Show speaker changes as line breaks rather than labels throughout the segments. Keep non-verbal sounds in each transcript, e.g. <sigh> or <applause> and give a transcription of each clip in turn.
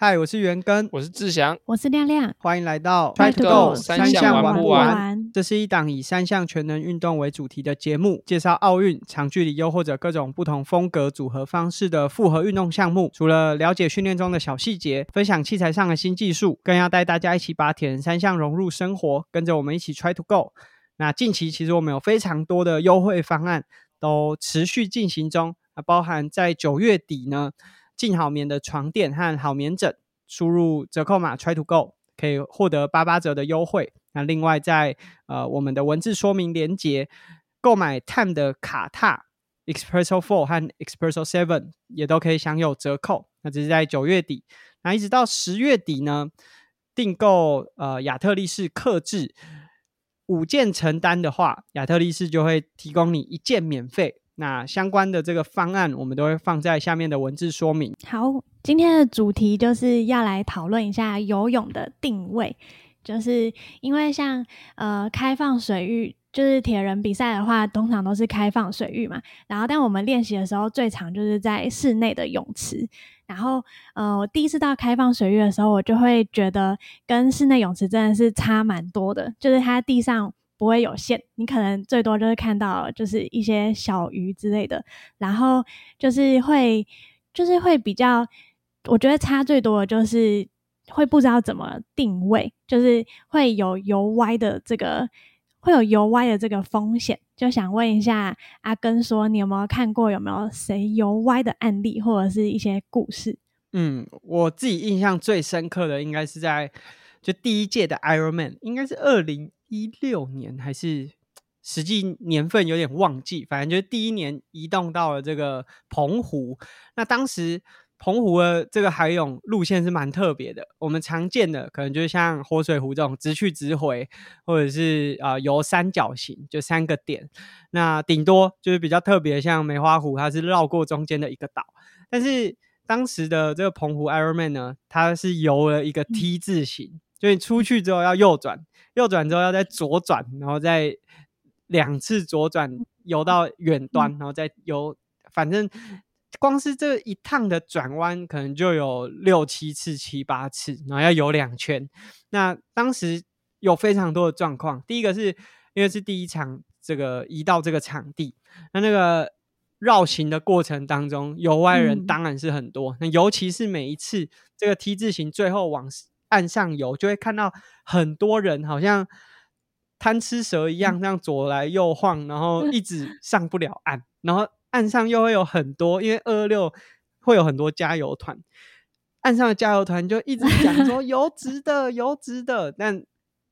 嗨，我是元根，
我是志祥，
我是亮亮，
欢迎来到
Try to go，
三项玩不玩。
这是一档以三项全能运动为主题的节目，介绍奥运、长距离又或者各种不同风格组合方式的复合运动项目。除了了解训练中的小细节，分享器材上的新技术，更要带大家一起把铁人三项融入生活，跟着我们一起 Try to go。那近期其实我们有非常多的优惠方案都持续进行中，啊，包含在九月底呢。进好眠的床垫和好眠枕，输入折扣码 try to go 可以获得八八折的优惠。那另外在呃我们的文字说明连接购买 time 的卡踏 Expresso Four 和 Expresso Seven 也都可以享有折扣。那只是在九月底，那一直到十月底呢，订购呃亚特力士克制五件成单的话，亚特力士就会提供你一件免费。那相关的这个方案，我们都会放在下面的文字说明。
好，今天的主题就是要来讨论一下游泳的定位，就是因为像呃开放水域，就是铁人比赛的话，通常都是开放水域嘛。然后，但我们练习的时候，最常就是在室内的泳池。然后，呃，我第一次到开放水域的时候，我就会觉得跟室内泳池真的是差蛮多的，就是它地上。不会有限，你可能最多就是看到就是一些小鱼之类的，然后就是会就是会比较，我觉得差最多的就是会不知道怎么定位，就是会有游歪的这个会有游歪的这个风险。就想问一下阿根，说你有没有看过有没有谁游歪的案例或者是一些故事？
嗯，我自己印象最深刻的应该是在就第一届的 Ironman，应该是二零。一六年还是实际年份有点忘记，反正就是第一年移动到了这个澎湖。那当时澎湖的这个海泳路线是蛮特别的，我们常见的可能就是像活水湖这种直去直回，或者是啊游三角形，就三个点。那顶多就是比较特别，像梅花湖，它是绕过中间的一个岛。但是当时的这个澎湖 Ironman 呢，它是游了一个 T 字形，就你出去之后要右转。右转之后要再左转，然后再两次左转游到远端，然后再游。反正光是这一趟的转弯，可能就有六七次、七八次，然后要游两圈。那当时有非常多的状况。第一个是因为是第一场这个移到这个场地，那那个绕行的过程当中，游外人当然是很多。那尤其是每一次这个 T 字形最后往。岸上游就会看到很多人，好像贪吃蛇一样，这样左来右晃，然后一直上不了岸。然后岸上又会有很多，因为二二六会有很多加油团，岸上的加油团就一直讲说 <laughs> 游直的，游直的。但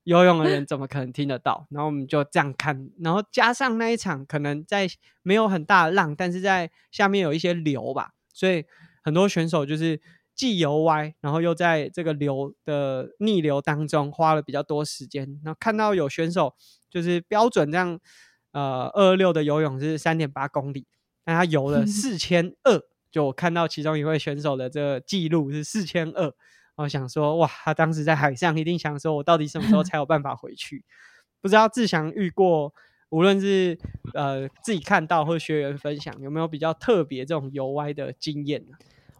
游泳的人怎么可能听得到？然后我们就这样看，然后加上那一场可能在没有很大的浪，但是在下面有一些流吧，所以很多选手就是。既游歪，然后又在这个流的逆流当中花了比较多时间。那看到有选手就是标准这样，呃，二六的游泳是三点八公里，但他游了 <laughs> 四千二。就我看到其中一位选手的这个记录是四千二，我想说，哇，他当时在海上一定想说，我到底什么时候 <laughs> 才有办法回去？不知道志祥遇过，无论是呃自己看到或学员分享，有没有比较特别这种游歪的经验呢？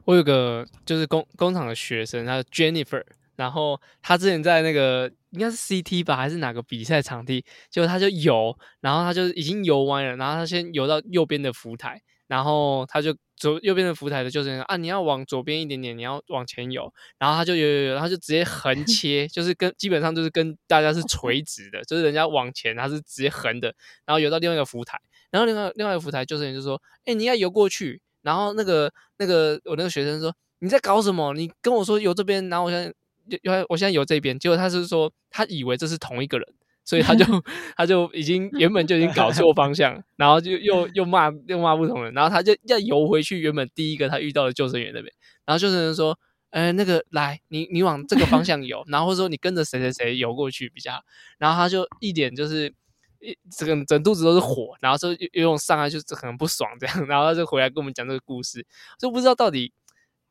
我有个就是工工厂的学生，他 Jennifer，然后他之前在那个应该是 CT 吧，还是哪个比赛场地，结果他就游，然后他就已经游完了，然后他先游到右边的浮台，然后他就左右边的浮台的就是啊，你要往左边一点点，你要往前游，然后他就游游游，他就直接横 <laughs> 切，就是跟基本上就是跟大家是垂直的，就是人家往前他是直接横的，然后游到另外一个浮台，然后另外另外一个浮台就是人就说，哎，你要游过去。然后那个那个我那个学生说你在搞什么？你跟我说游这边，然后我现在游我现在游这边，结果他是说他以为这是同一个人，所以他就 <laughs> 他就已经原本就已经搞错方向，然后就又又骂又骂不同人，然后他就要游回去原本第一个他遇到的救生员那边，然后救生员说，呃那个来你你往这个方向游，然后说你跟着谁谁谁游过去比较好，然后他就一点就是。一整个整肚子都是火，然后说游泳上来就是很不爽这样，<laughs> 然后他就回来跟我们讲这个故事，就不知道到底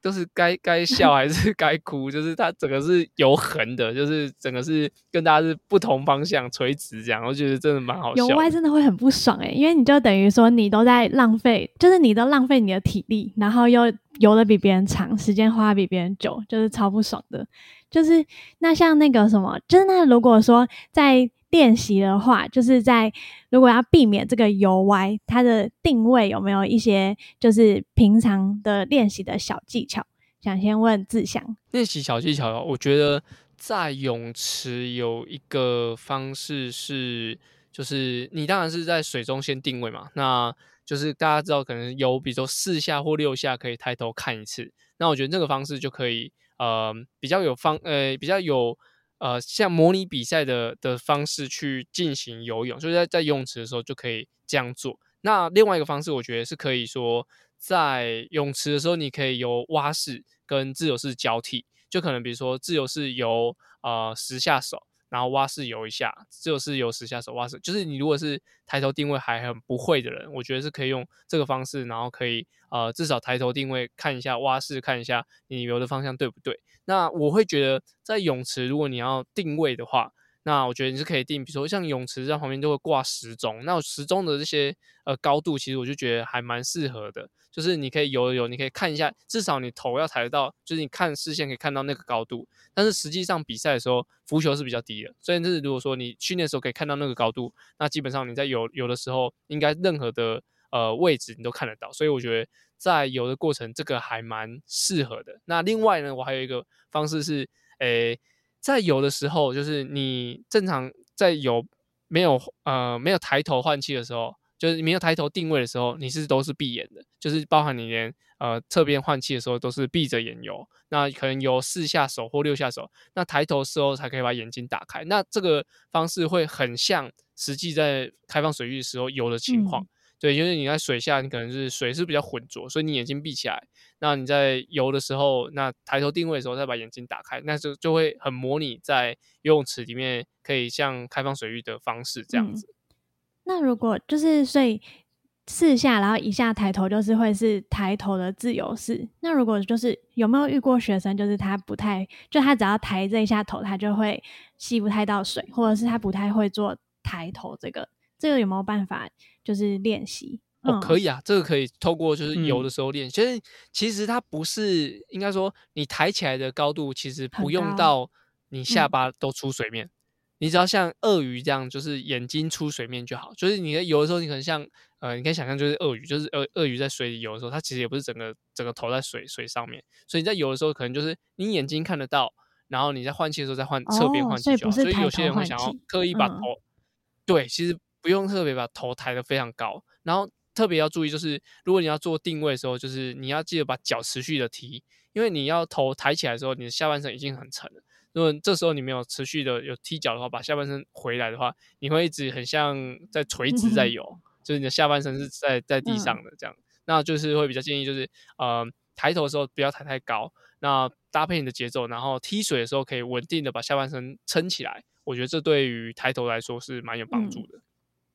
都是该该笑还是 <laughs> 该哭，就是他整个是有横的，就是整个是跟大家是不同方向垂直这样，我觉得真的蛮好笑。
游歪真的会很不爽诶、因为你就等于说你都在浪费，就是你都浪费你的体力，然后又游的比别人长，时间花比别人久，就是超不爽的。就是那像那个什么，就是那如果说在练习的话，就是在如果要避免这个游歪，它的定位有没有一些就是平常的练习的小技巧？想先问志祥。
练习小技巧，我觉得在泳池有一个方式是，就是你当然是在水中先定位嘛，那就是大家知道可能有，比如说四下或六下可以抬头看一次，那我觉得这个方式就可以，呃，比较有方，呃，比较有。呃，像模拟比赛的的方式去进行游泳，就是在在游泳池的时候就可以这样做。那另外一个方式，我觉得是可以说，在泳池的时候，你可以由蛙式跟自由式交替，就可能比如说自由式游呃十下手，然后蛙式游一下，自由式游十下手，蛙式就是你如果是抬头定位还很不会的人，我觉得是可以用这个方式，然后可以呃至少抬头定位看一下蛙式，看一下你游的方向对不对。那我会觉得，在泳池如果你要定位的话，那我觉得你是可以定，比如说像泳池在旁边就会挂时钟，那时钟的这些呃高度，其实我就觉得还蛮适合的，就是你可以游游，你可以看一下，至少你头要抬得到，就是你看视线可以看到那个高度。但是实际上比赛的时候，浮球是比较低的，所以就是如果说你训练的时候可以看到那个高度，那基本上你在游游的时候，应该任何的呃位置你都看得到。所以我觉得在游的过程，这个还蛮适合的。那另外呢，我还有一个方式是，诶。在游的时候，就是你正常在有没有呃没有抬头换气的时候，就是没有抬头定位的时候，你是都是闭眼的，就是包含你连呃侧边换气的时候都是闭着眼游。那可能游四下手或六下手，那抬头时候才可以把眼睛打开。那这个方式会很像实际在开放水域的时候游的情况。对，因为你在水下，你可能是水是比较浑浊，所以你眼睛闭起来。那你在游的时候，那抬头定位的时候，再把眼睛打开，那就就会很模拟在游泳池里面可以像开放水域的方式这样子。
那如果就是所以四下，然后一下抬头，就是会是抬头的自由式。那如果就是有没有遇过学生，就是他不太，就他只要抬这一下头，他就会吸不太到水，或者是他不太会做抬头这个，这个有没有办法？就是练习
哦，可以啊，这个可以透过就是游的时候练。其实其实它不是应该说你抬起来的高度，其实不用到你下巴都出水面，你只要像鳄鱼这样，就是眼睛出水面就好。就是你在游的时候，你可能像呃，你可以想象就是鳄鱼，就是鳄鳄鱼在水里游的时候，它其实也不是整个整个头在水水上面，所以你在游的时候，可能就是你眼睛看得到，然后你在换气的时候再换侧边换气就好。所以有些人会想要刻意把头，对，其实。不用特别把头抬得非常高，然后特别要注意，就是如果你要做定位的时候，就是你要记得把脚持续的提，因为你要头抬起来的时候，你的下半身已经很沉了。如果这时候你没有持续的有踢脚的话，把下半身回来的话，你会一直很像在垂直在游，<laughs> 就是你的下半身是在在地上的这样。那就是会比较建议，就是呃抬头的时候不要抬太高，那搭配你的节奏，然后踢水的时候可以稳定的把下半身撑起来。我觉得这对于抬头来说是蛮有帮助的。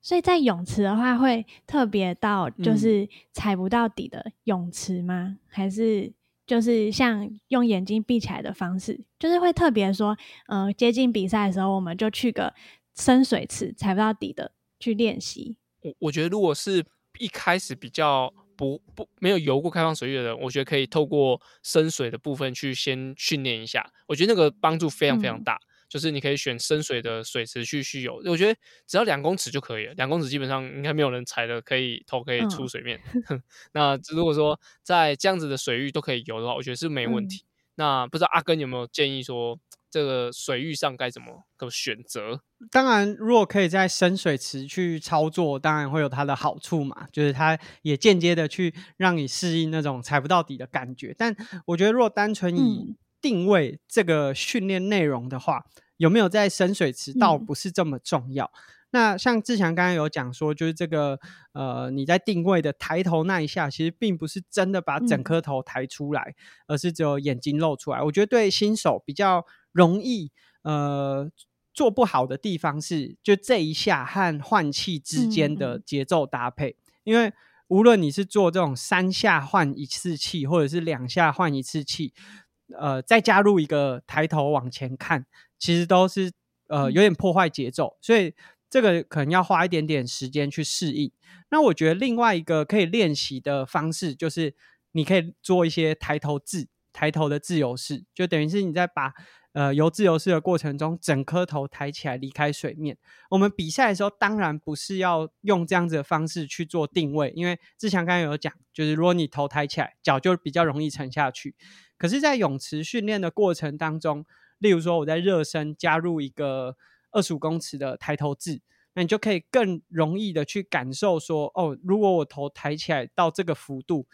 所以在泳池的话，会特别到就是踩不到底的泳池吗？还是就是像用眼睛闭起来的方式，就是会特别说，呃，接近比赛的时候，我们就去个深水池，踩不到底的去练习。
我我觉得，如果是一开始比较不不没有游过开放水域的人，我觉得可以透过深水的部分去先训练一下，我觉得那个帮助非常非常大。就是你可以选深水的水池去蓄游，我觉得只要两公尺就可以了。两公尺基本上应该没有人踩的，可以头可以出水面。<laughs> 那如果说在这样子的水域都可以游的话，我觉得是没问题。那不知道阿根有没有建议说，这个水域上该怎么个选择？
当然，如果可以在深水池去操作，当然会有它的好处嘛，就是它也间接的去让你适应那种踩不到底的感觉。但我觉得，如果单纯以定位这个训练内容的话，有没有在深水池倒不是这么重要。那像志强刚刚有讲说，就是这个呃，你在定位的抬头那一下，其实并不是真的把整颗头抬出来，而是只有眼睛露出来。我觉得对新手比较容易呃做不好的地方是，就这一下和换气之间的节奏搭配，因为。无论你是做这种三下换一次气，或者是两下换一次气，呃，再加入一个抬头往前看，其实都是呃有点破坏节奏，所以这个可能要花一点点时间去适应。那我觉得另外一个可以练习的方式，就是你可以做一些抬头字，抬头的自由式，就等于是你在把。呃，游自由式的过程中，整颗头抬起来离开水面。我们比赛的时候，当然不是要用这样子的方式去做定位，因为志强刚刚有讲，就是如果你头抬起来，脚就比较容易沉下去。可是，在泳池训练的过程当中，例如说我在热身加入一个二十五公尺的抬头字，那你就可以更容易的去感受说，哦，如果我头抬起来到这个幅度，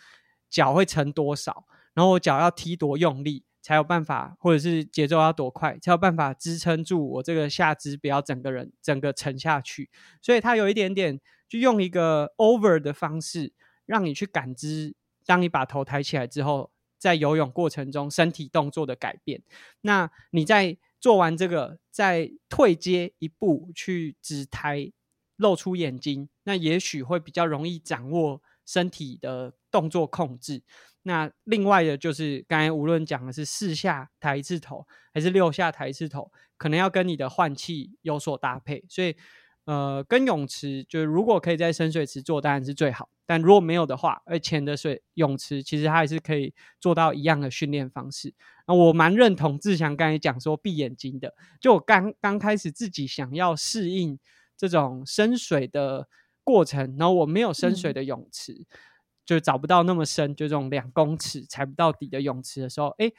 脚会沉多少，然后我脚要踢多用力。才有办法，或者是节奏要多快，才有办法支撑住我这个下肢，不要整个人整个沉下去。所以它有一点点，就用一个 over 的方式，让你去感知，当你把头抬起来之后，在游泳过程中身体动作的改变。那你在做完这个，再退阶一步去只抬，露出眼睛，那也许会比较容易掌握身体的动作控制。那另外的，就是刚才无论讲的是四下抬一次头，还是六下抬一次头，可能要跟你的换气有所搭配。所以，呃，跟泳池就是如果可以在深水池做，当然是最好。但如果没有的话，而浅的水泳池其实它还是可以做到一样的训练方式。那我蛮认同志强刚才讲说闭眼睛的，就我刚刚开始自己想要适应这种深水的过程，然后我没有深水的泳池。就找不到那么深，就这种两公尺踩不到底的泳池的时候，哎，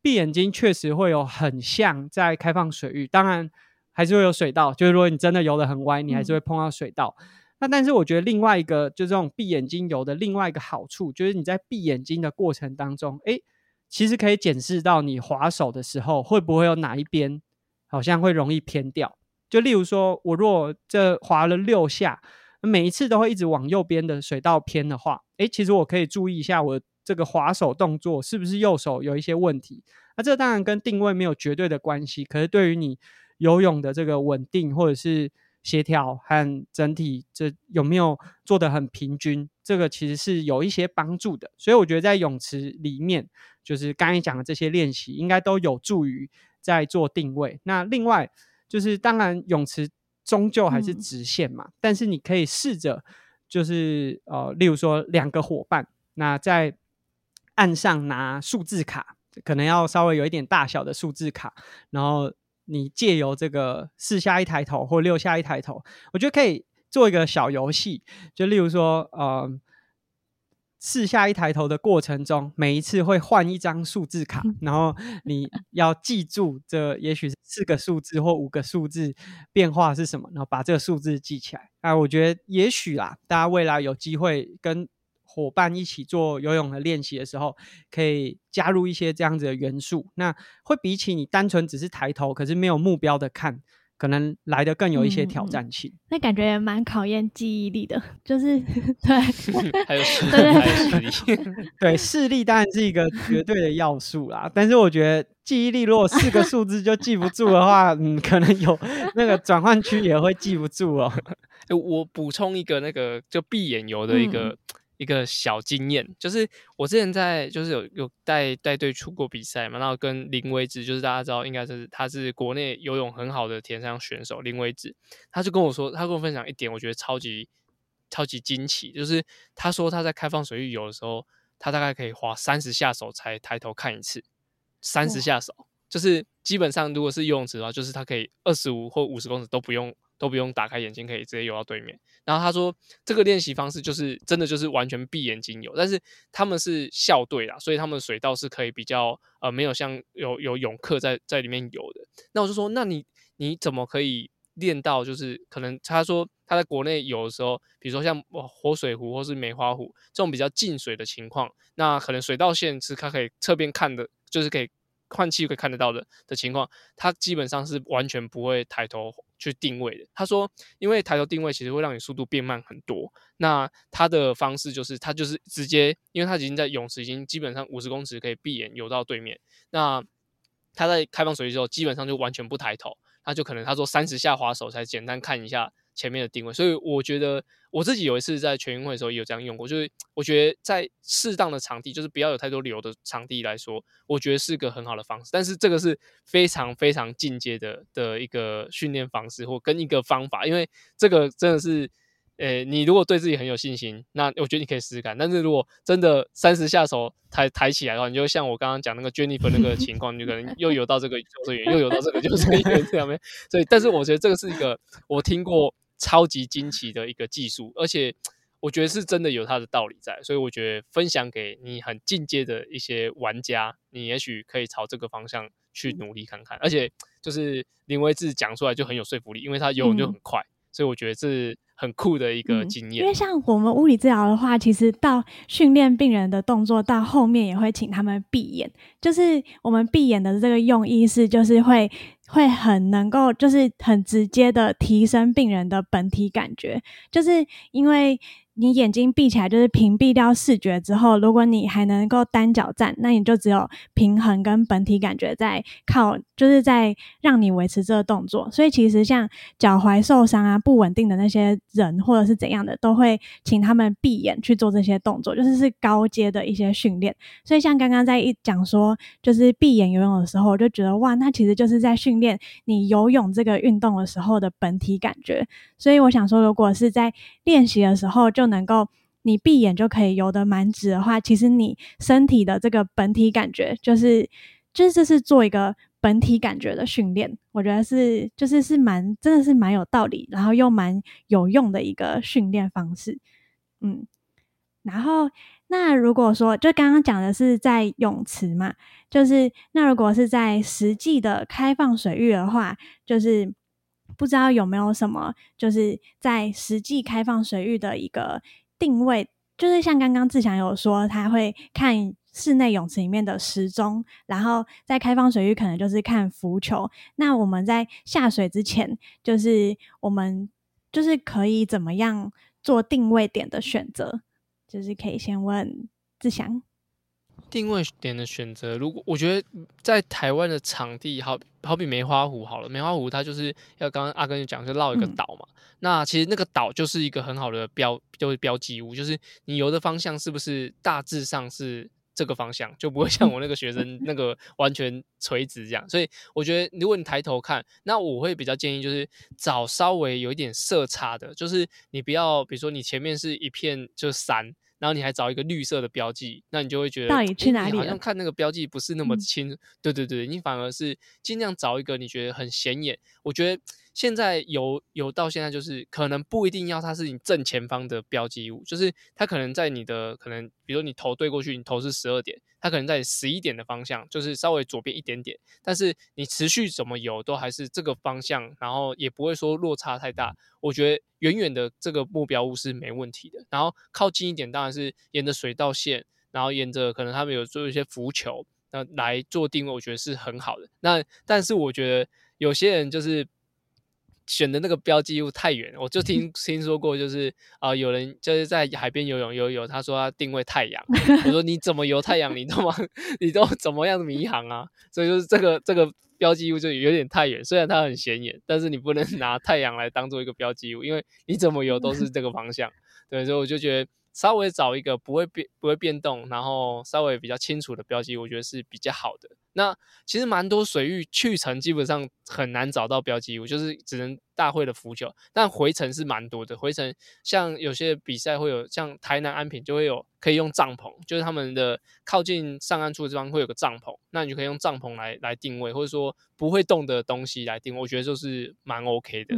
闭眼睛确实会有很像在开放水域，当然还是会有水道。就是如果你真的游得很歪，你还是会碰到水道。那但是我觉得另外一个，就这种闭眼睛游的另外一个好处，就是你在闭眼睛的过程当中，哎，其实可以检视到你划手的时候会不会有哪一边好像会容易偏掉。就例如说，我若这划了六下。每一次都会一直往右边的水道偏的话，诶，其实我可以注意一下我这个滑手动作是不是右手有一些问题。那这当然跟定位没有绝对的关系，可是对于你游泳的这个稳定或者是协调和整体这有没有做得很平均，这个其实是有一些帮助的。所以我觉得在泳池里面，就是刚才讲的这些练习，应该都有助于在做定位。那另外就是当然泳池。终究还是直线嘛，但是你可以试着，就是呃，例如说两个伙伴，那在岸上拿数字卡，可能要稍微有一点大小的数字卡，然后你借由这个四下一抬头或六下一抬头，我觉得可以做一个小游戏，就例如说呃。四下一抬头的过程中，每一次会换一张数字卡，然后你要记住这也许是四个数字或五个数字变化是什么，然后把这个数字记起来。啊，我觉得也许啦，大家未来有机会跟伙伴一起做游泳的练习的时候，可以加入一些这样子的元素，那会比起你单纯只是抬头可是没有目标的看。可能来的更有一些挑战性，
那感觉蛮考验记忆力的，<laughs> 就是 <laughs> <laughs> 对，
还有视力，
对视力当然是一个绝对的要素啦。但是我觉得记忆力如果四个数字就记不住的话，嗯，可能有那个转换区也会记不住哦。
我补充一个那个就闭眼游的一个。一个小经验，就是我之前在就是有有带带队出过比赛嘛，然后跟林威志，就是大家知道应该是他是国内游泳很好的田上选手林威志，他就跟我说，他跟我分享一点，我觉得超级超级惊奇，就是他说他在开放水域游的时候，他大概可以划三十下手才抬头看一次，三十下手，就是基本上如果是游泳池的话，就是他可以二十五或五十公尺都不用。都不用打开眼睛，可以直接游到对面。然后他说，这个练习方式就是真的就是完全闭眼睛游，但是他们是校队啦，所以他们水道是可以比较呃没有像有有泳客在在里面游的。那我就说，那你你怎么可以练到就是可能他说他在国内游的时候，比如说像活水湖或是梅花湖这种比较进水的情况，那可能水道线是他可以侧边看的，就是可以。换气可以看得到的的情况，他基本上是完全不会抬头去定位的。他说，因为抬头定位其实会让你速度变慢很多。那他的方式就是，他就是直接，因为他已经在泳池已经基本上五十公尺可以闭眼游到对面。那他在开放水域之后，基本上就完全不抬头，他就可能他说三十下滑手才简单看一下前面的定位。所以我觉得我自己有一次在全运会的时候也有这样用过，就是我觉得在适当的场地，就是不要有太多流的场地来说，我觉得是个很好的方式。但是这个是非常非常进阶的的一个训练方式或跟一个方法，因为这个真的是。诶，你如果对自己很有信心，那我觉得你可以试试看。但是如果真的三十下手抬抬起来的话，你就像我刚刚讲那个 Jennifer 那个 <laughs> 情况，你可能又游到这个救生员，又游到这个救生员这样没？所以，但是我觉得这个是一个我听过超级惊奇的一个技术，而且我觉得是真的有它的道理在。所以我觉得分享给你很进阶的一些玩家，你也许可以朝这个方向去努力看看。而且就是林威志讲出来就很有说服力，因为他游泳就很快，所以我觉得这。很酷的一个经验，
因为像我们物理治疗的话，其实到训练病人的动作到后面也会请他们闭眼，就是我们闭眼的这个用意是，就是会会很能够，就是很直接的提升病人的本体感觉，就是因为。你眼睛闭起来，就是屏蔽掉视觉之后，如果你还能够单脚站，那你就只有平衡跟本体感觉在靠，就是在让你维持这个动作。所以其实像脚踝受伤啊、不稳定的那些人，或者是怎样的，都会请他们闭眼去做这些动作，就是是高阶的一些训练。所以像刚刚在一讲说，就是闭眼游泳的时候，我就觉得哇，那其实就是在训练你游泳这个运动的时候的本体感觉。所以我想说，如果是在练习的时候就能够你闭眼就可以游得蛮直的话，其实你身体的这个本体感觉，就是就是是做一个本体感觉的训练，我觉得是就是是蛮真的是蛮有道理，然后又蛮有用的一个训练方式。嗯，然后那如果说就刚刚讲的是在泳池嘛，就是那如果是在实际的开放水域的话，就是。不知道有没有什么，就是在实际开放水域的一个定位，就是像刚刚志强有说，他会看室内泳池里面的时钟，然后在开放水域可能就是看浮球。那我们在下水之前，就是我们就是可以怎么样做定位点的选择？就是可以先问志祥。
定位点的选择，如果我觉得在台湾的场地，好好比梅花湖好了，梅花湖它就是要刚刚阿根就讲，就绕一个岛嘛。那其实那个岛就是一个很好的标，就是标记物，就是你游的方向是不是大致上是这个方向，就不会 <laughs> 像我那个学生那个 <laughs> 完全垂直这样。所以我觉得，如果你抬头看，那我会比较建议就是找稍微有一点色差的，就是你不要，比如说你前面是一片就山。然后你还找一个绿色的标记，那你就会觉得
到底去哪里？
好像看那个标记不是那么清。对对对，你反而是尽量找一个你觉得很显眼。我觉得现在有有到现在就是可能不一定要它是你正前方的标记物，就是它可能在你的可能，比如你头对过去，你头是十二点，它可能在十一点的方向，就是稍微左边一点点。但是你持续怎么游都还是这个方向，然后也不会说落差太大。我觉得远远的这个目标物是没问题的，然后靠近一点当然是沿着水道线，然后沿着可能他们有做一些浮球，那来做定位，我觉得是很好的。那但是我觉得有些人就是选的那个标记物太远，我就听听说过，就是啊有人就是在海边游泳游泳，他说他定位太阳，<laughs> 我说你怎么游太阳，你都你都怎么样迷航啊？所以就是这个这个。标记物就有点太远，虽然它很显眼，但是你不能 <laughs> 拿太阳来当做一个标记物，因为你怎么游都是这个方向。对，所以我就觉得。稍微找一个不会变不会变动，然后稍微比较清楚的标记，我觉得是比较好的。那其实蛮多水域去程基本上很难找到标记物，就是只能大会的浮球，但回程是蛮多的。回程像有些比赛会有，像台南安平就会有可以用帐篷，就是他们的靠近上岸处的地方会有个帐篷，那你就可以用帐篷来来定位，或者说不会动的东西来定位，我觉得就是蛮 OK 的。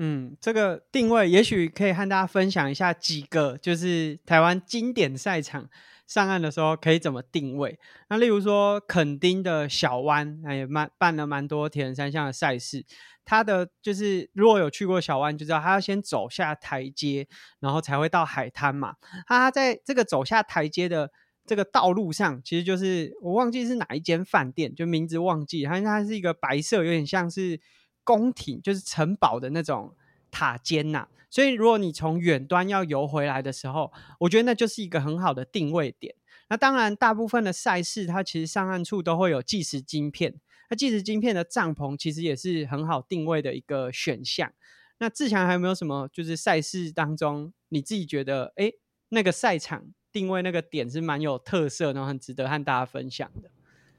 嗯这个定位也许可以和大家分享一下几个，就是台湾经典赛场上岸的时候可以怎么定位。那例如说垦丁的小湾，也蛮办了蛮多铁人三项的赛事。它的就是如果有去过小湾，就知道它要先走下台阶，然后才会到海滩嘛。它在这个走下台阶的这个道路上，其实就是我忘记是哪一间饭店，就名字忘记，它它是一个白色，有点像是。宫廷就是城堡的那种塔尖呐，所以如果你从远端要游回来的时候，我觉得那就是一个很好的定位点。那当然，大部分的赛事它其实上岸处都会有计时晶片，那计时晶片的帐篷其实也是很好定位的一个选项。那志强还有没有什么就是赛事当中你自己觉得哎那个赛场定位那个点是蛮有特色，然后很值得和大家分享的？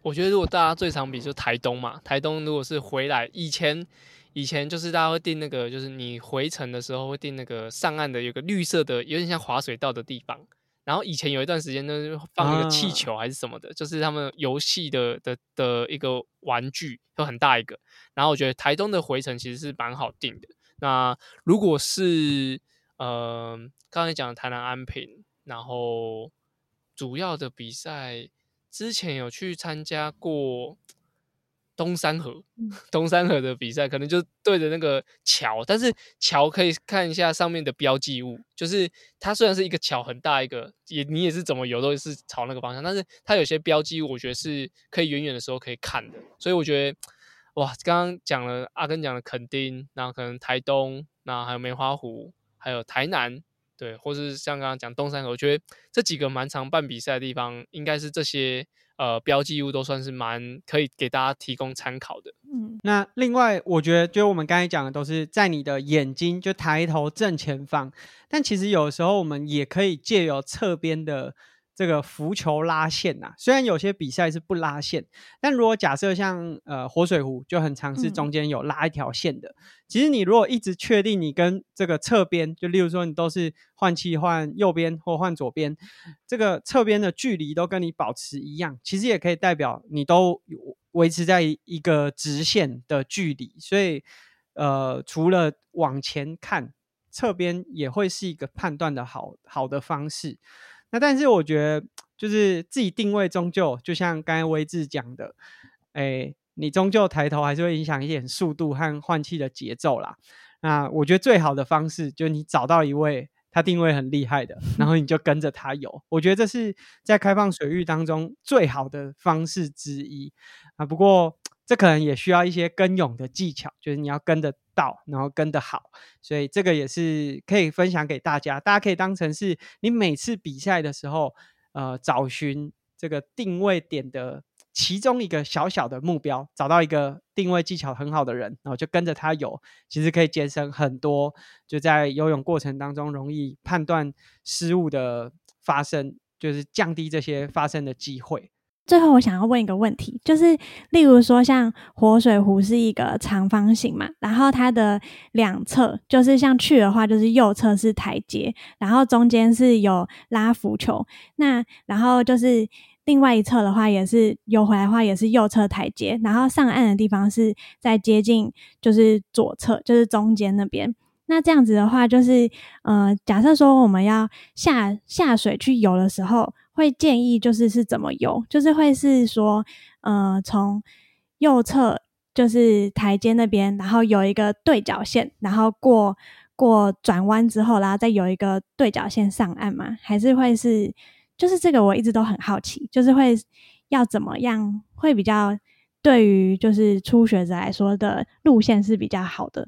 我觉得如果大家最常比就台东嘛，台东如果是回来以前。以前就是大家会订那个，就是你回程的时候会订那个上岸的有个绿色的，有点像滑水道的地方。然后以前有一段时间呢，放一个气球还是什么的，就是他们游戏的的的一个玩具，都很大一个。然后我觉得台东的回程其实是蛮好定的。那如果是呃刚才讲的台南安平，然后主要的比赛之前有去参加过。东山河，<laughs> 东山河的比赛可能就对着那个桥，但是桥可以看一下上面的标记物，就是它虽然是一个桥很大一个，也你也是怎么游都是朝那个方向，但是它有些标记物，我觉得是可以远远的时候可以看的，所以我觉得哇，刚刚讲了阿根讲的垦丁，然后可能台东，那还有梅花湖，还有台南，对，或是像刚刚讲东山河，我觉得这几个蛮常办比赛的地方，应该是这些。呃，标记物都算是蛮可以给大家提供参考的。
嗯，那另外我觉得，就我们刚才讲的，都是在你的眼睛就抬头正前方，但其实有时候我们也可以借由侧边的。这个浮球拉线呐，虽然有些比赛是不拉线，但如果假设像呃活水湖就很尝试中间有拉一条线的。其实你如果一直确定你跟这个侧边，就例如说你都是换气换右边或换左边，这个侧边的距离都跟你保持一样，其实也可以代表你都维持在一个直线的距离。所以呃，除了往前看，侧边也会是一个判断的好好的方式。那但是我觉得，就是自己定位终究就像刚才威志讲的，哎，你终究抬头还是会影响一点速度和换气的节奏啦。那我觉得最好的方式就是你找到一位他定位很厉害的，然后你就跟着他游。我觉得这是在开放水域当中最好的方式之一啊。不过这可能也需要一些跟泳的技巧，就是你要跟着到，然后跟得好，所以这个也是可以分享给大家。大家可以当成是你每次比赛的时候，呃，找寻这个定位点的其中一个小小的目标，找到一个定位技巧很好的人，然后就跟着他游，其实可以节省很多就在游泳过程当中容易判断失误的发生，就是降低这些发生的机会。
最后，我想要问一个问题，就是例如说，像活水湖是一个长方形嘛，然后它的两侧就是像去的话，就是右侧是台阶，然后中间是有拉浮球，那然后就是另外一侧的话，也是游回来的话，也是右侧台阶，然后上岸的地方是在接近就是左侧，就是中间那边。那这样子的话，就是呃，假设说我们要下下水去游的时候。会建议就是是怎么游，就是会是说，呃，从右侧就是台阶那边，然后有一个对角线，然后过过转弯之后，然后再有一个对角线上岸吗？还是会是，就是这个我一直都很好奇，就是会要怎么样会比较对于就是初学者来说的路线是比较好的。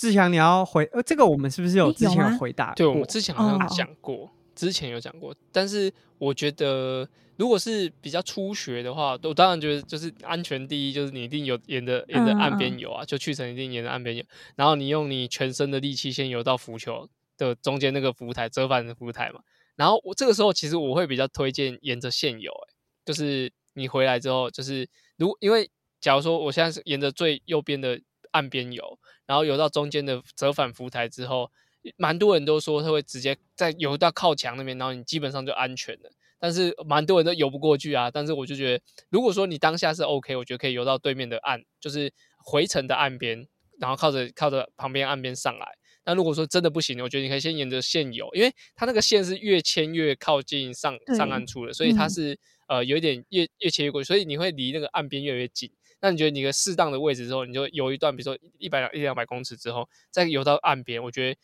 志强，你要回呃，这个我们是不是有之前有回答？
对，我们之前好像讲过。之前有讲过，但是我觉得如果是比较初学的话，我当然觉得就是安全第一，就是你一定有沿着沿着岸边游啊，就去程一定沿着岸边游，然后你用你全身的力气先游到浮球的中间那个浮台折返的浮台嘛，然后我这个时候其实我会比较推荐沿着线游，哎，就是你回来之后，就是如因为假如说我现在是沿着最右边的岸边游，然后游到中间的折返浮台之后。蛮多人都说他会直接在游到靠墙那边，然后你基本上就安全了。但是蛮多人都游不过去啊。但是我就觉得，如果说你当下是 OK，我觉得可以游到对面的岸，就是回程的岸边，然后靠着靠着旁边岸边上来。那如果说真的不行，我觉得你可以先沿着线游，因为它那个线是越牵越靠近上上岸处的，所以它是呃有一点越越切越过去，所以你会离那个岸边越来越近。那你觉得你个适当的位置之后，你就游一段，比如说一百两一两百公尺之后，再游到岸边，我觉得。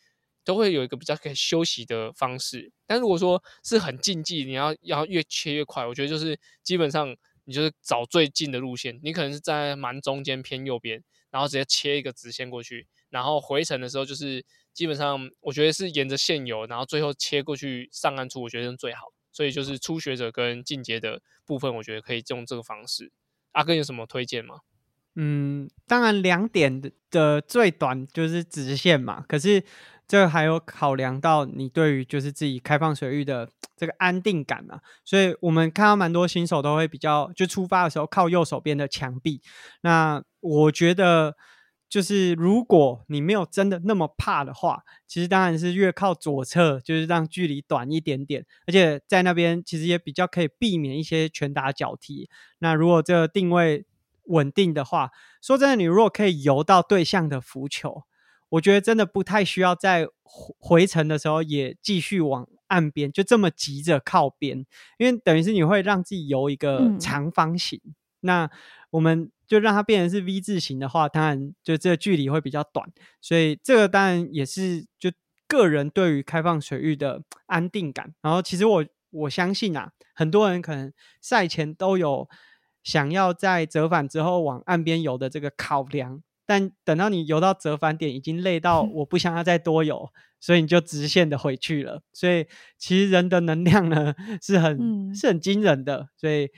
都会有一个比较可以休息的方式，但如果说是很竞技，你要要越切越快，我觉得就是基本上你就是找最近的路线，你可能是在蛮中间偏右边，然后直接切一个直线过去，然后回程的时候就是基本上我觉得是沿着线游，然后最后切过去上岸处，我觉得是最好。所以就是初学者跟进阶的部分，我觉得可以用这个方式。阿哥有什么推荐吗？
嗯，当然两点的的最短就是直线嘛，可是这还有考量到你对于就是自己开放水域的这个安定感嘛，所以我们看到蛮多新手都会比较就出发的时候靠右手边的墙壁，那我觉得就是如果你没有真的那么怕的话，其实当然是越靠左侧，就是让距离短一点点，而且在那边其实也比较可以避免一些拳打脚踢。那如果这个定位稳定的话，说真的，你如果可以游到对象的浮球，我觉得真的不太需要在回回程的时候也继续往岸边，就这么急着靠边，因为等于是你会让自己游一个
嗯
长方形。那我们就让它变成是 V 字形的话，当然就这个距离会比较短，所以这个当然也是就个人对于开放水域的安定感。然后其实我我相信啊，很多人可能赛前都有想要在折返之后往岸边游的这个考量，但等到你游到折返点，已经累到 <laughs> 我不想要再多游，所以你就直线的回去了。所以其实人的能量呢是很、
嗯
是很惊人的，所以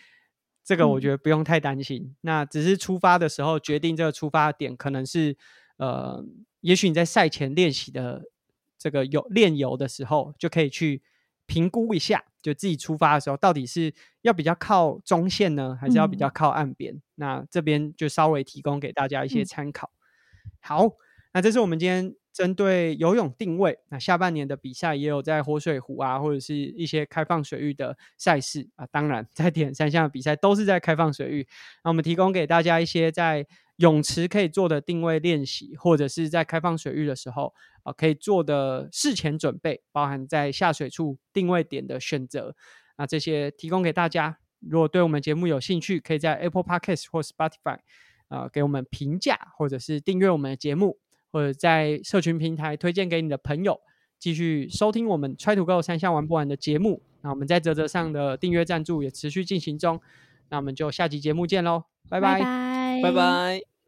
这个我
嗯
觉得不用太担心。那只是出发的时候决定这个出发点可能是呃，也许你在赛前练习的这个游练游的时候，就可以去评估一下，就自己出发的时候到底是要比较靠中线呢，还是要比较
嗯
靠岸边？那这边就稍微提供给大家一些
嗯
参考。好，那这是我们今天针对游泳定位。那下半年的比赛也有在活水湖啊，或者是一些开放水域的赛事啊。当然，<laughs> 在铁人三项比赛都是在开放水域。那我们提供给大家一些在泳池可以做的定位练习，或者是在开放水域的时候啊可以做的事前准备，包含在下水处定位点的选择。那这些提供给大家。如果对我们节目有兴趣，可以在 Apple Podcast 或 Spotify 呃给我们评价，或者是订阅我们的节目，或者在社群平台推荐给你的朋友，继续收听我们 Try to Go 三项玩不完的节目。那我们在泽泽上的订阅赞助也持续进行中。那我们就下集节目见喽，拜
拜拜
拜拜。